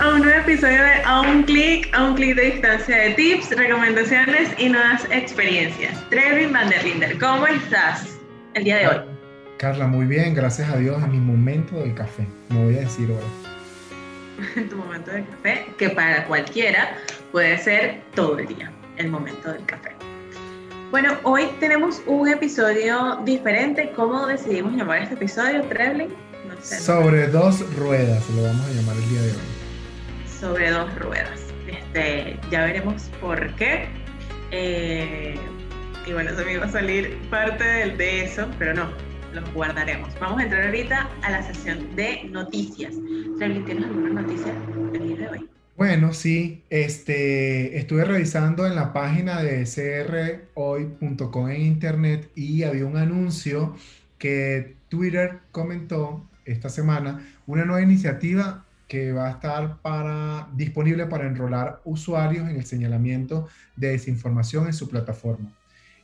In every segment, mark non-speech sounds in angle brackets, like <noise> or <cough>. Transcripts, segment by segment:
a un nuevo episodio de A un clic, a un clic de distancia de tips, recomendaciones y nuevas experiencias. Trevin van der Linder, ¿cómo estás el día de hoy? Carla, muy bien, gracias a Dios en mi momento del café, me voy a decir ahora. <laughs> En tu momento del café, que para cualquiera puede ser todo el día, el momento del café. Bueno, hoy tenemos un episodio diferente. ¿Cómo decidimos llamar este episodio, Trevlin? Sobre dos ruedas, lo vamos a llamar el día de hoy. Sobre dos ruedas. Este, ya veremos por qué. Eh, y bueno, se me iba a salir parte de eso, pero no, los guardaremos. Vamos a entrar ahorita a la sesión de noticias. ¿tienes alguna noticia el día de hoy? Bueno, sí, este, estuve revisando en la página de crhoy.com en internet y había un anuncio que Twitter comentó esta semana una nueva iniciativa que va a estar para, disponible para enrolar usuarios en el señalamiento de desinformación en su plataforma.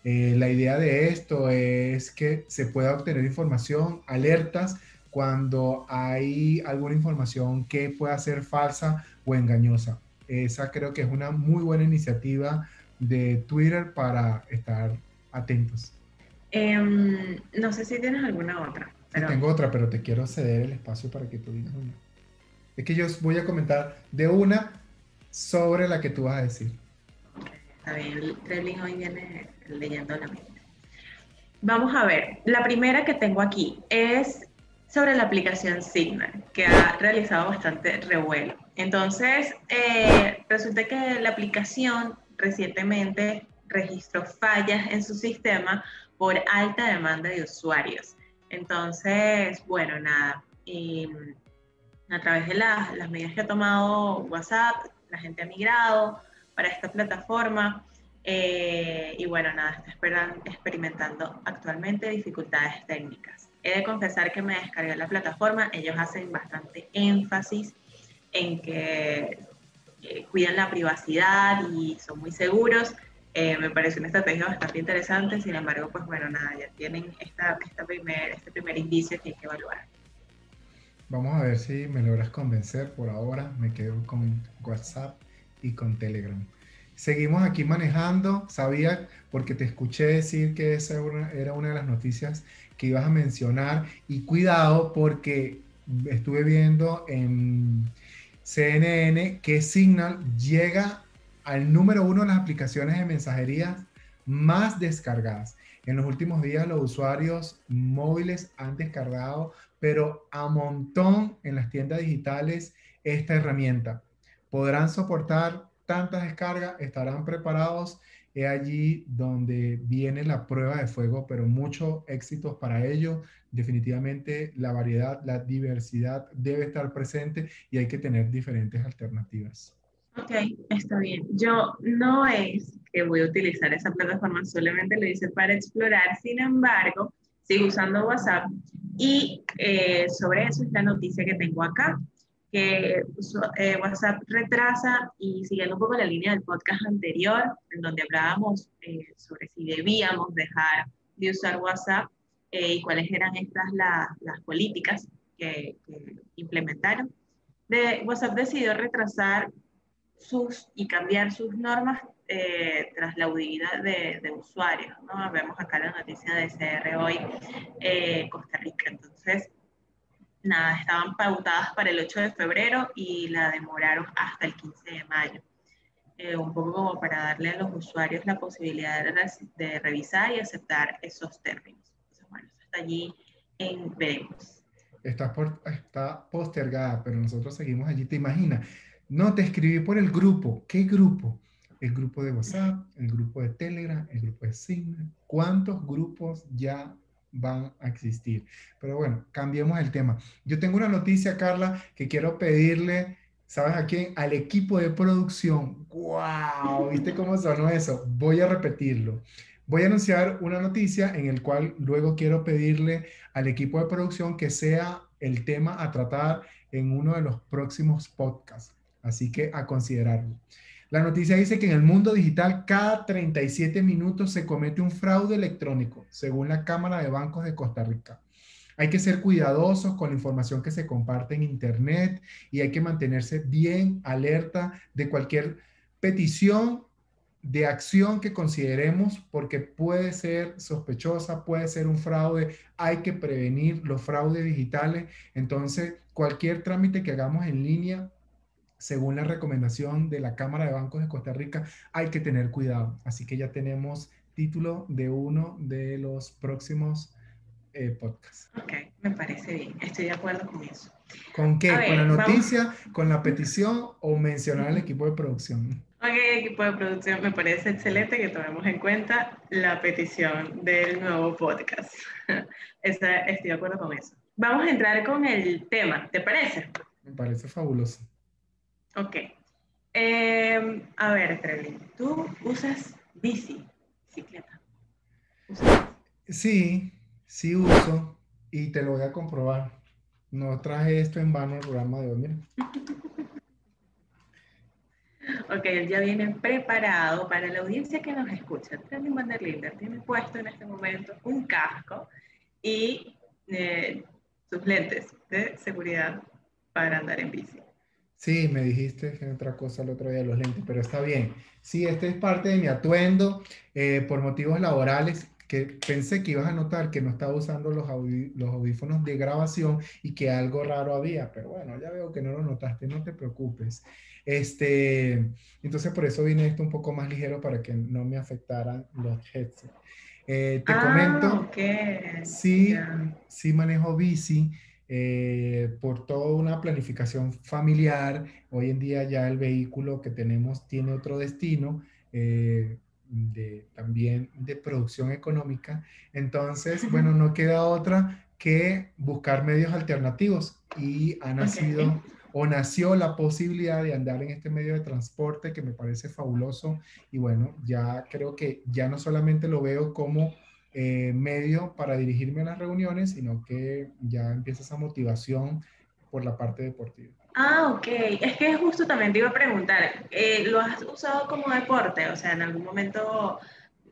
Eh, la idea de esto es que se pueda obtener información, alertas, cuando hay alguna información que pueda ser falsa o engañosa. Esa creo que es una muy buena iniciativa de Twitter para estar atentos. Em, no sé si tienes alguna otra tengo otra, pero te quiero ceder el espacio para que tú digas una. Es que yo voy a comentar de una sobre la que tú vas a decir. Está bien, Trelling hoy viene leyendo la mente. Vamos a ver, la primera que tengo aquí es sobre la aplicación Signal, que ha realizado bastante revuelo. Entonces, eh, resulta que la aplicación recientemente registró fallas en su sistema por alta demanda de usuarios. Entonces, bueno, nada. A través de las, medidas que ha tomado WhatsApp, la gente ha migrado para esta plataforma. Eh, y bueno, nada, está experimentando actualmente dificultades técnicas. He de confesar que me descargué la plataforma, ellos hacen bastante énfasis en que eh, cuidan la privacidad y son muy seguros, eh, me parece una estrategia bastante interesante, sin embargo, pues bueno, nada, ya tienen esta, esta primer, este primer indicio que hay que evaluar. Vamos a ver si me logras convencer. Por ahora me quedo con WhatsApp y con Telegram. Seguimos aquí manejando. Sabía, porque te escuché decir que esa era una de las noticias que ibas a mencionar. Y cuidado, porque estuve viendo en CNN que Signal llega al número uno de las aplicaciones de mensajería más descargadas. En los últimos días los usuarios móviles han descargado, pero a montón en las tiendas digitales esta herramienta. Podrán soportar tantas descargas, estarán preparados. Es allí donde viene la prueba de fuego, pero muchos éxitos para ello. Definitivamente la variedad, la diversidad debe estar presente y hay que tener diferentes alternativas. Ok, está bien. Yo no es que voy a utilizar esa plataforma, solamente lo hice para explorar. Sin embargo, sigo usando WhatsApp y eh, sobre eso es la noticia que tengo acá, que eh, WhatsApp retrasa y siguiendo un poco la línea del podcast anterior, en donde hablábamos eh, sobre si debíamos dejar de usar WhatsApp y cuáles eran estas las políticas que, que implementaron. De, WhatsApp decidió retrasar sus y cambiar sus normas eh, tras la huida de, usuarios. ¿no? Vemos acá la noticia de CR hoy, eh, Costa Rica. Entonces, nada, estaban pautadas para el 8 de febrero y la demoraron hasta el 15 de mayo. Eh, un poco como para darle a los usuarios la posibilidad de, revisar y aceptar esos términos. Entonces, bueno, eso está allí en veremos. Está, por, está postergada, pero nosotros seguimos allí. ¿Te imaginas? No, te escribí por el grupo. ¿Qué grupo? El grupo de WhatsApp, el grupo de Telegram, el grupo de Signal. ¿Cuántos grupos ya van a existir? Pero bueno, cambiemos el tema. Yo tengo una noticia, Carla, que quiero pedirle, ¿sabes a quién? Al equipo de producción. ¡Wow! ¿Viste cómo sonó eso? Voy a repetirlo. Voy a anunciar una noticia en el cual luego quiero pedirle al equipo de producción que sea el tema a tratar en uno de los próximos podcasts. Así que a considerarlo. La noticia dice que en el mundo digital cada 37 minutos se comete un fraude electrónico, según la Cámara de Bancos de Costa Rica. Hay que ser cuidadosos con la información que se comparte en Internet y hay que mantenerse bien alerta de cualquier petición de acción que consideremos porque puede ser sospechosa, puede ser un fraude, hay que prevenir los fraudes digitales. Entonces, cualquier trámite que hagamos en línea, según la recomendación de la Cámara de Bancos de Costa Rica, hay que tener cuidado. Así que ya tenemos título de uno de los próximos eh, podcasts. Ok, me parece bien, estoy de acuerdo con eso. ¿Con qué? ¿Con la noticia, con la petición o mencionar al equipo de producción? Ok, equipo de producción, me parece excelente que tomemos en cuenta la petición del nuevo podcast. <laughs> estoy de acuerdo con eso. Vamos a entrar con el tema, ¿te parece? Me parece fabuloso. Ok. Em, a ver, Trevi, ¿tú usas bici, bicicleta? Sí, sí uso y te lo voy a comprobar. No traje esto en vano el programa de hoy, mira. <laughs> Ok, él ya viene preparado para la audiencia que nos escucha. Trending Van tiene puesto en este momento un casco y eh, sus lentes de seguridad para andar en bici. Sí, me dijiste que otra cosa el otro día los lentes, pero está bien. Sí, este es parte de mi atuendo eh, por motivos laborales que pensé que ibas a notar que no estaba usando los, los audífonos de grabación y que algo raro había, pero bueno, ya veo que no lo notaste, no te preocupes. Este, entonces por eso vine esto un poco más ligero para que no me afectaran los headsets. Eh, te ah, comento, sí, sí manejo bici eh, por toda una planificación familiar. Hoy en día ya el vehículo que tenemos tiene otro destino. Eh, de, también de producción económica. Entonces, bueno, no queda otra que buscar medios alternativos y ha nacido o nació la posibilidad de andar en este medio de transporte que me parece fabuloso y bueno, ya creo que ya no solamente lo veo como eh, medio para dirigirme a las reuniones, sino que ya empieza esa motivación por la parte deportiva. Ah, ok. Es que justo también te iba a preguntar, eh, ¿lo has usado como deporte? O sea, en algún momento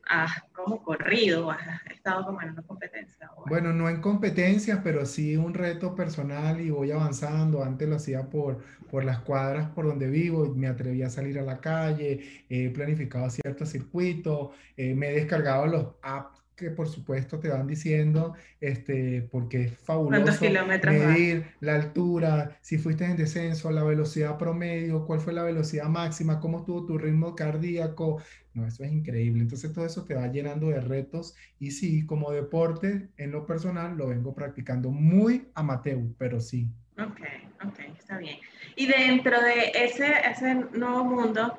has como corrido, has estado como en una competencia. Bueno, no en competencias, pero sí un reto personal y voy avanzando. Antes lo hacía por, por las cuadras por donde vivo, me atreví a salir a la calle, he planificado ciertos circuitos, eh, me he descargado los apps que por supuesto te van diciendo, este, porque es fabuloso medir la altura, si fuiste en descenso, la velocidad promedio, cuál fue la velocidad máxima, cómo estuvo tu ritmo cardíaco. No, eso es increíble. Entonces todo eso te va llenando de retos y sí, como deporte, en lo personal, lo vengo practicando muy amateur, pero sí. Ok, ok, está bien. Y dentro de ese, ese nuevo mundo,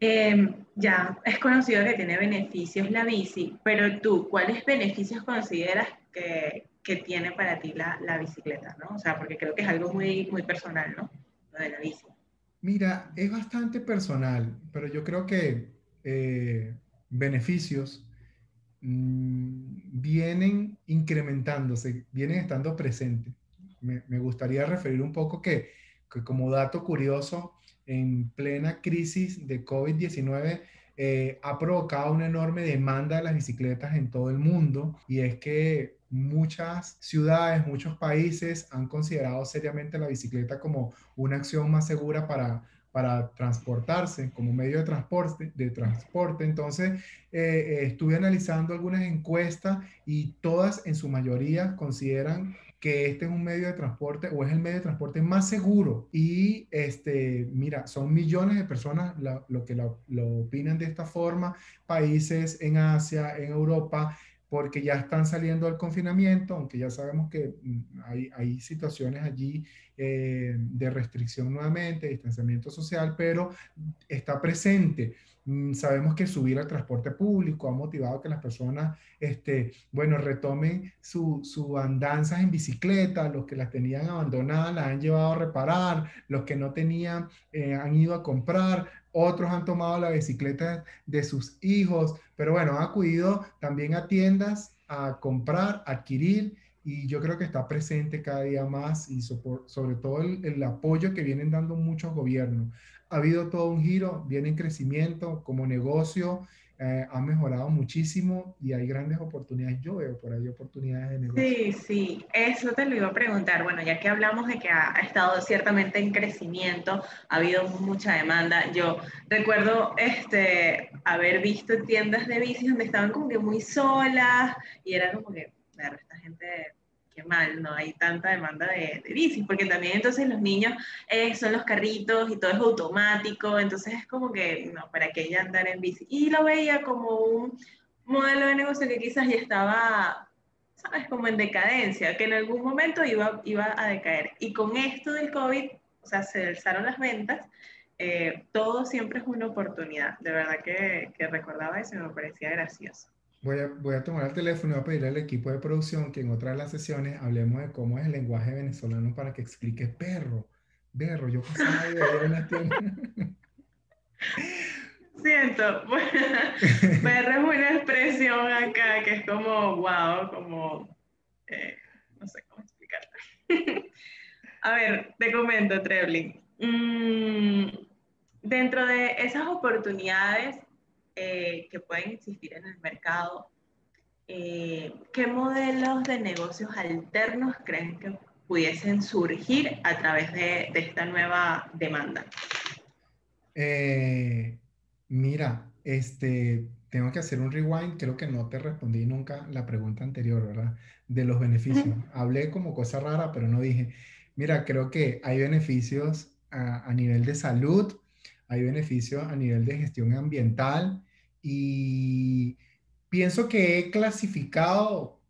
Em, ya es conocido que tiene beneficios la bici, pero tú, ¿cuáles beneficios consideras que, que tiene para ti la, la, bicicleta? ¿no? O sea, porque creo que es algo muy, muy personal, ¿no? Lo de la bici. Mira, es bastante personal, pero yo creo que eh, beneficios mm, vienen incrementándose, vienen estando presentes. Me, me, gustaría referir un poco que, que como dato curioso, en plena crisis de COVID-19 eh, ha provocado una enorme demanda de las bicicletas en todo el mundo y es que muchas ciudades, muchos países han considerado seriamente la bicicleta como una acción más segura para, para transportarse, como medio de transporte. De transporte. Entonces, eh, eh, estuve analizando algunas encuestas y todas en su mayoría consideran que este es un medio de transporte o es el medio de transporte más seguro. Y este, mira, son millones de personas lo que lo, opinan de esta forma, países en Asia, en Europa, porque ya están saliendo del confinamiento, aunque ya sabemos que mm, hay, situaciones allí eh, de restricción nuevamente, distanciamiento social, pero está presente. Mm, sabemos que subir al transporte público ha motivado que las personas, este, bueno, retomen su, su andanzas en bicicleta, los que las tenían abandonadas las han llevado a reparar, los que no tenían eh, han ido a comprar, otros han tomado la bicicleta de sus hijos, pero bueno, han acudido también a tiendas a comprar, adquirir y yo creo que está presente cada día más y sobre todo el, el apoyo que vienen dando muchos gobiernos. Ha habido todo un giro, viene en crecimiento como negocio eh, ha mejorado muchísimo y hay grandes oportunidades. Yo veo por ahí oportunidades de negocio. Sí, sí, eso te lo iba a preguntar. Bueno, ya que hablamos de que ha, estado ciertamente en crecimiento, ha habido mucha demanda. Yo recuerdo este, haber visto tiendas de bicis donde estaban como que muy solas y era como que, esta gente mal, no hay tanta demanda de, de bicis, porque también entonces los niños eh, son los carritos y todo es automático, entonces es como que, no, ¿para qué ya andar en bici? Y lo veía como un modelo de negocio que quizás ya estaba, ¿sabes? Como en decadencia, que en algún momento iba, iba a decaer. Y con esto del COVID, o sea, se alzaron las ventas, eh, todo siempre es una oportunidad. De verdad que, que recordaba eso y me parecía gracioso. Voy a, voy a tomar el teléfono y voy a pedirle al equipo de producción que en otra de las sesiones hablemos de cómo es el lenguaje venezolano para que explique perro, berro, yo pasaba de en la tienda. <laughs> Siento, <laughs> perro es una expresión acá que es como, wow, como, eh, no sé cómo explicarlo. <laughs> a ver, te comento, Trebling. Mm, dentro de esas oportunidades eh, que pueden existir en el mercado, eh, ¿qué modelos de negocios alternos creen que pudiesen surgir a través de, esta nueva demanda? Eh, mira, este, tengo que hacer un rewind, creo que no te respondí nunca la pregunta anterior, ¿verdad? De los beneficios. Hablé como cosa rara, pero no dije, mira, creo que hay beneficios a, a nivel de salud, hay beneficios a nivel de gestión ambiental, y pienso que he clasificado,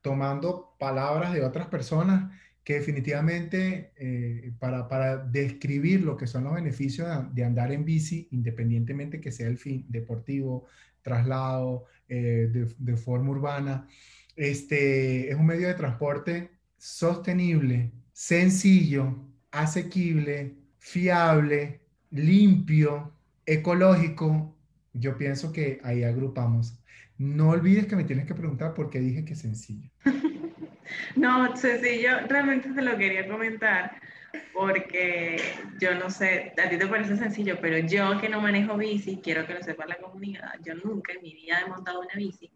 tomando palabras de otras personas, que definitivamente eh, para, para, describir lo que son los beneficios de, andar en bici, independientemente que sea el fin deportivo, traslado, eh, de, de, forma urbana, este, es un medio de transporte sostenible, sencillo, asequible, fiable, limpio, ecológico yo pienso que ahí agrupamos. No olvides que me tienes que preguntar por qué dije que sencillo. <laughs> no, sencillo, realmente te lo quería comentar porque yo no sé, a ti te parece sencillo, pero yo que no manejo bici, quiero que lo sepa la comunidad, yo nunca en mi vida he montado una bici,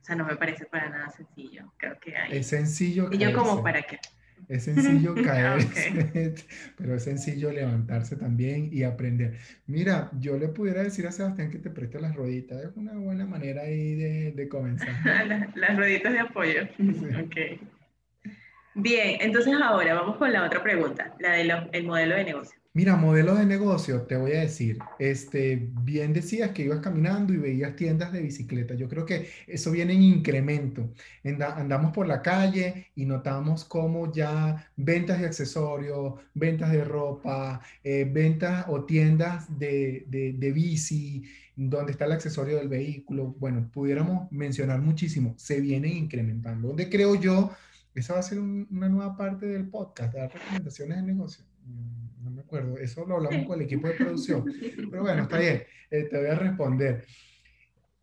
o sea, no me parece para nada sencillo, creo que hay... Es sencillo. Y yo como, ¿para qué? Es sencillo <laughs> caerse, <laughs> pero es sencillo levantarse también y aprender. Mira, yo le pudiera decir a Sebastián que te preste las rueditas. Es una buena manera ahí de, de comenzar. <laughs> las, rueditas de apoyo. Okay. Bien, entonces ahora vamos con la otra pregunta, la del modelo de negocio. Mira, modelos de negocio, te voy a decir, este, bien decías que ibas caminando y veías tiendas de bicicleta. Yo creo que eso viene en incremento. andamos por la calle y notamos cómo ya ventas de accesorios, ventas de ropa, eh, ventas o tiendas de, de, bici, donde está el accesorio del vehículo. Bueno, pudiéramos mencionar muchísimo. Se vienen incrementando. Donde creo yo, esa va a ser una nueva parte del podcast, de dar recomendaciones de negocio no me acuerdo, eso lo hablamos con el equipo de producción, <laughs> pero bueno, está bien, eh, te voy a responder.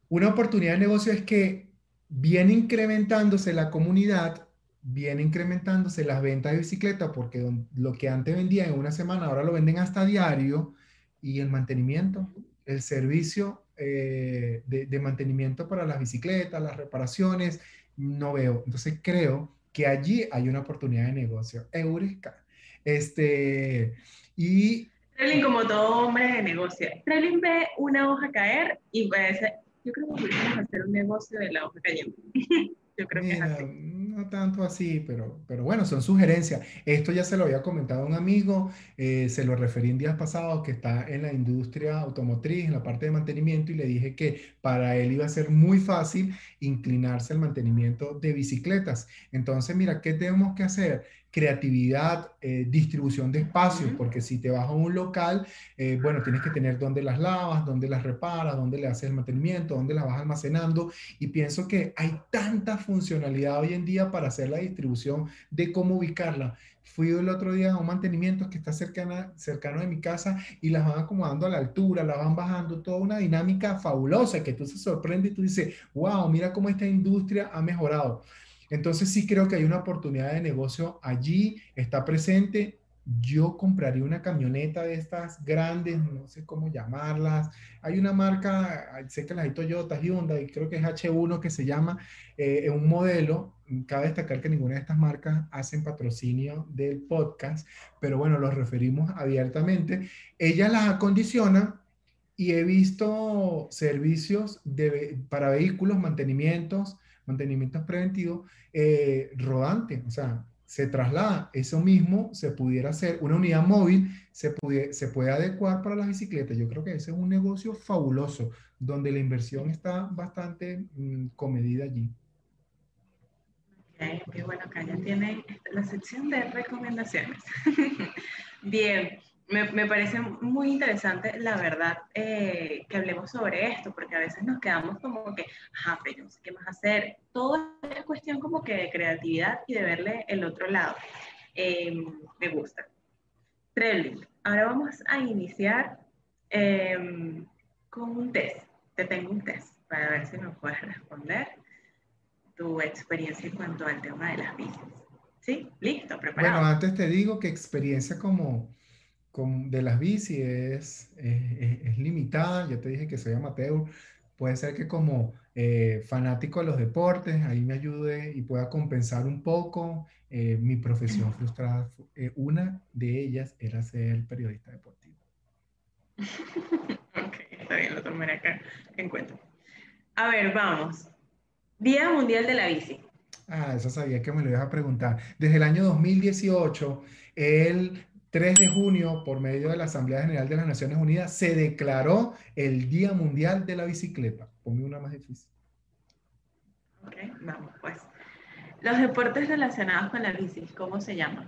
Una oportunidad de negocio es que viene incrementándose la comunidad, viene incrementándose las ventas de bicicleta, porque lo que antes vendían en una semana, ahora lo venden hasta diario, y el mantenimiento, el servicio eh, de, de mantenimiento para las bicicletas, las reparaciones, no veo. Entonces creo que allí hay una oportunidad de negocio. Eureka. Este, y... Trelin, como todo hombre de negocio, Trelin ve una hoja caer y ser, yo creo que podemos hacer un negocio de la hoja cayendo. <laughs> yo creo que es así. No tanto así, pero, pero bueno, son sugerencias. Esto ya se lo había comentado a un amigo, eh, se lo referí en días pasados, que está en la industria automotriz, en la parte de mantenimiento, y le dije que para él iba a ser muy fácil inclinarse al mantenimiento de bicicletas. Entonces, mira, ¿qué tenemos que hacer? Creatividad, eh, distribución de espacios, porque si te vas a un local, eh, bueno, tienes que tener dónde las lavas, dónde las reparas, dónde le haces el mantenimiento, dónde las vas almacenando. Y pienso que hay tanta funcionalidad hoy en día para hacer la distribución de cómo ubicarla. Fui el otro día a un mantenimiento que está cercana, cercano de mi casa y las van acomodando a la altura, las van bajando, toda una dinámica fabulosa que tú se sorprende y tú dices, wow, mira cómo esta industria ha mejorado. Entonces sí creo que hay una oportunidad de negocio allí, está presente. yo compraría una camioneta de estas grandes, no sé cómo llamarlas. Hay una marca, sé que las hay Toyota, Hyundai, creo que es H1 que se llama, eh, un modelo. Cabe destacar que ninguna de estas marcas hacen patrocinio del podcast, pero bueno, los referimos abiertamente. Ellas las acondicionan y he visto servicios de, para vehículos, mantenimientos, mantenimientos preventivos eh, rodantes, o sea, se traslada. Eso mismo se pudiera hacer, una unidad móvil se, puede, se puede adecuar para las bicicletas. Yo creo que ese es un negocio fabuloso, donde la inversión está bastante mm, comedida allí. Ok, qué bueno que ya tiene la sección de recomendaciones. <laughs> Bien, me, parece muy interesante, la verdad, eh, que hablemos sobre esto, porque a veces nos quedamos como que, ajá, pero no sé qué más hacer. Todo es cuestión como que de creatividad y de verle el otro lado. Em, me gusta. Traveling. Ahora vamos a iniciar em, con un test. Te tengo un test para ver si me puedes responder tu experiencia en cuanto al tema de las bicis. ¿Sí? Listo, preparado. Bueno, antes te digo que experiencia como de las bici es, es, limitada. Ya te dije que soy amateur. Puede ser que como eh, fanático de los deportes, ahí me ayude y pueda compensar un poco eh, mi profesión frustrada. Eh, una de ellas era ser periodista deportivo. ok, está bien, lo tomaré acá en cuenta. A ver, vamos. Día Mundial de la Bici. Ah, eso sabía que me lo ibas a preguntar. Desde el año 2018, el 3 de junio, por medio de la Asamblea General de las Naciones Unidas, se declaró el Día Mundial de la Bicicleta. Ponme una más difícil. Ok, vamos pues. Los deportes relacionados con la bici, ¿cómo se llaman?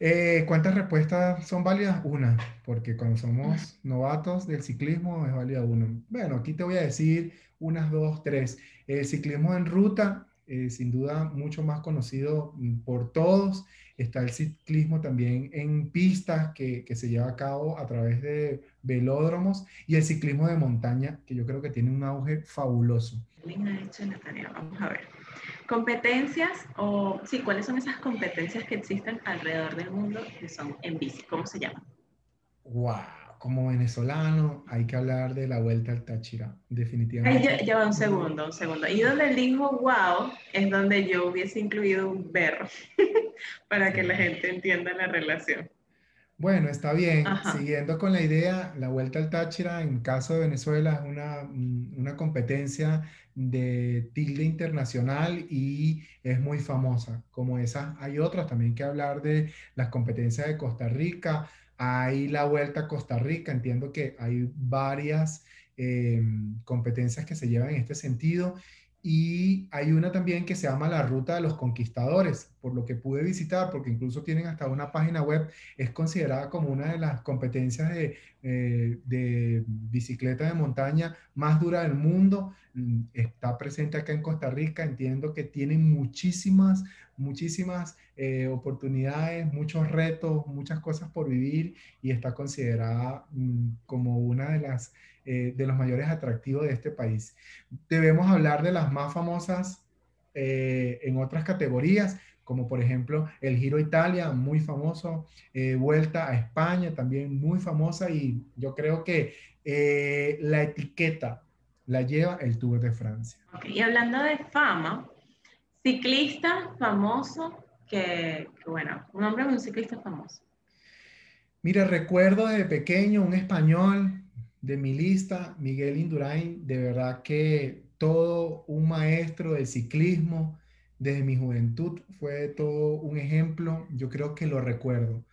Eh, ¿Cuántas respuestas son válidas? Una, porque cuando somos novatos del ciclismo es válida una. Bueno, aquí te voy a decir unas dos, tres. El ciclismo en ruta, eh, sin duda mucho más conocido mm, por todos. Está el ciclismo también en pistas que, que, se lleva a cabo a través de velódromos y el ciclismo de montaña, que yo creo que tiene un auge fabuloso. Vamos a ver. Competencias o, sí, ¿cuáles son esas competencias que existen alrededor del mundo que son en bici? ¿Cómo se llaman? ¡Wow! Como venezolano, hay que hablar de la vuelta al Táchira, definitivamente. Ahí ya, un segundo, un segundo. Y donde dijo wow, es donde yo hubiese incluido un berro, <laughs> para que la gente entienda la relación. Bueno, está bien. Siguiendo con la idea, la Vuelta al Táchira, en caso de Venezuela, es una, una, competencia de tilde internacional y es muy famosa. Como esa, hay otras también que hablar de las competencias de Costa Rica, hay la Vuelta a Costa Rica, entiendo que hay varias em, competencias que se llevan en este sentido. Y hay una también que se llama la Ruta de los Conquistadores, por lo que pude visitar, porque incluso tienen hasta una página web, es considerada como una de las competencias de, eh, de bicicleta de montaña más dura del mundo. Mm, está presente acá en Costa Rica, entiendo que tienen muchísimas, muchísimas eh, oportunidades, muchos retos, muchas cosas por vivir y está considerada mm, como una de las eh, de los mayores atractivos de este país. Debemos hablar de las más famosas eh, en otras categorías, como por ejemplo el Giro Italia, muy famoso, eh, Vuelta a España, también muy famosa, y yo creo que la etiqueta la lleva el Tour de Francia. y hablando de fama, ciclista famoso, que, que bueno, un hombre de un ciclista famoso. Mira, recuerdo de pequeño un español de mi lista, Miguel Indurain, de verdad que todo un maestro de ciclismo desde mi juventud, fue todo un ejemplo, yo creo que lo recuerdo.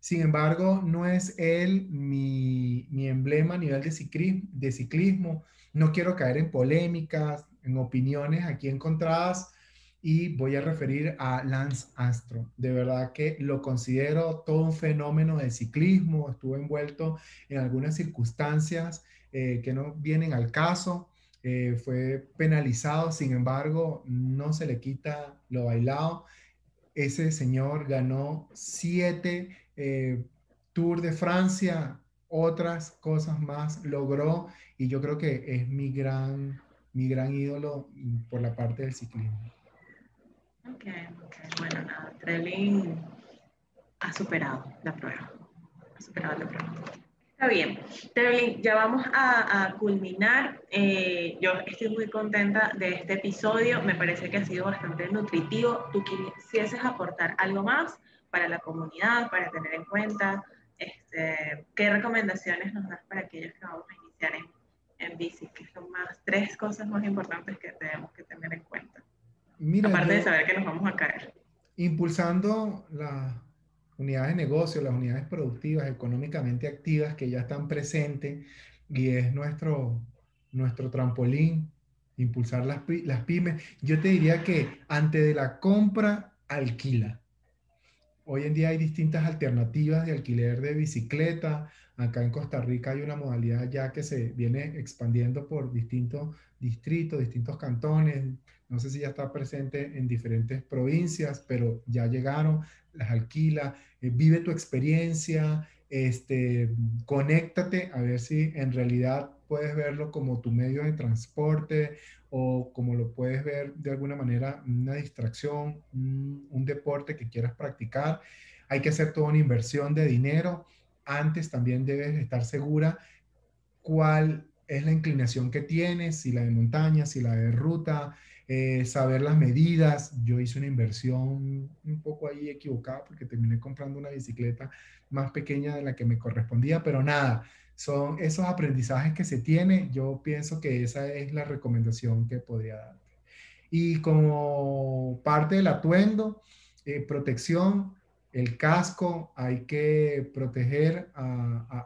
Sin embargo, no es él mi, mi emblema a nivel de ciclismo, no quiero caer en polémicas, en opiniones aquí encontradas, y voy a referir a Lance Armstrong. De verdad que lo considero todo un fenómeno de ciclismo, estuvo envuelto en algunas circunstancias eh, que no vienen al caso, eh, fue penalizado, sin embargo, no se le quita lo bailado. Ese señor ganó siete eh, Tour de Francia, otras cosas más logró y yo creo que es mi gran, mi gran ídolo por la parte del ciclismo. Ok, Bueno, nada, Trelin ha superado la prueba. Ha superado la prueba. Está bien. Terlin, ya vamos a, culminar. Eh, yo estoy muy contenta de este episodio. Me parece que ha sido bastante nutritivo. ¿Tú quisieses aportar algo más para la comunidad, para tener en cuenta? Este, ¿Qué recomendaciones nos das para aquellos que vamos a iniciar en, en bici? ¿Qué son más tres cosas más importantes que tenemos que tener en cuenta? Aparte de saber que nos vamos a caer. Impulsando la unidades de negocio, las unidades productivas, económicamente activas que ya están presentes y es nuestro, nuestro trampolín, impulsar las, las pymes. Yo te diría que antes de la compra, alquila. Hoy en día hay distintas alternativas de alquiler de bicicleta. Acá en Costa Rica hay una modalidad ya que se viene expandiendo por distintos distritos, distintos cantones. No sé si ya está presente en diferentes provincias, pero ya llegaron, las alquila, eh, vive tu experiencia, este, conéctate a ver si en realidad puedes verlo como tu medio de transporte o como lo puedes ver de alguna manera una distracción, un, deporte que quieras practicar. Hay que hacer toda una inversión de dinero. Antes también debes estar segura cuál es la inclinación que tienes, si la de montaña, si la de ruta, eh, saber las medidas. Yo hice una inversión un poco ahí equivocada porque terminé comprando una bicicleta más pequeña de la que me correspondía, pero nada, son esos aprendizajes que se tiene. Yo pienso que esa es la recomendación que podría dar. Y como parte del atuendo, eh, protección, el casco, hay que proteger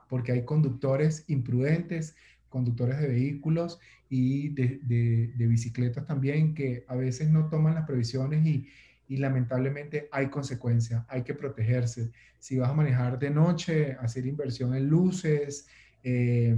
porque hay conductores imprudentes, conductores de vehículos y de, de, bicicletas también que a veces no toman las previsiones y, y lamentablemente hay consecuencias, hay que protegerse. Si vas a manejar de noche, hacer inversión en luces, eh,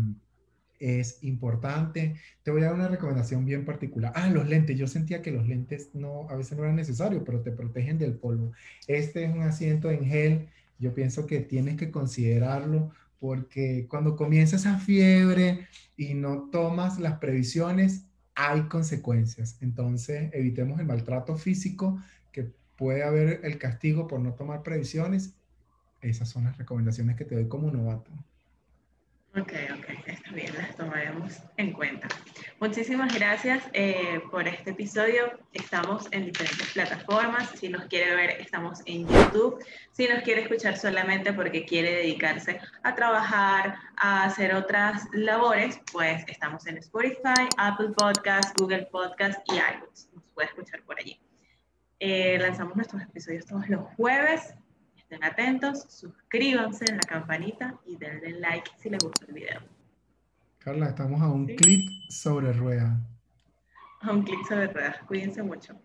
es importante. Te voy a dar una recomendación bien particular. Ah, los lentes. Yo sentía que los lentes no, a veces no eran necesarios, pero te protegen del polvo. Este es un asiento en gel. Yo pienso que tienes que considerarlo porque cuando comienza esa fiebre y no tomas las previsiones, hay consecuencias. Entonces, evitemos el maltrato físico, que puede haber el castigo por no tomar previsiones. Esas son las recomendaciones que te doy como novato. Ok, ok, está bien, las tomaremos en cuenta. Muchísimas gracias eh, por este episodio. Estamos en diferentes plataformas. Si nos quiere ver, estamos en YouTube. Si nos quiere escuchar solamente porque quiere dedicarse a trabajar, a hacer otras labores, pues estamos en Spotify, Apple Podcast, Google Podcast y iTunes. Nos puede escuchar por allí. Eh, lanzamos nuestros episodios todos los jueves Estén atentos, suscríbanse en la campanita y denle like si les gustó el video. Carla, estamos a un clic sobre ruedas. A un clic sobre ruedas. Cuídense mucho.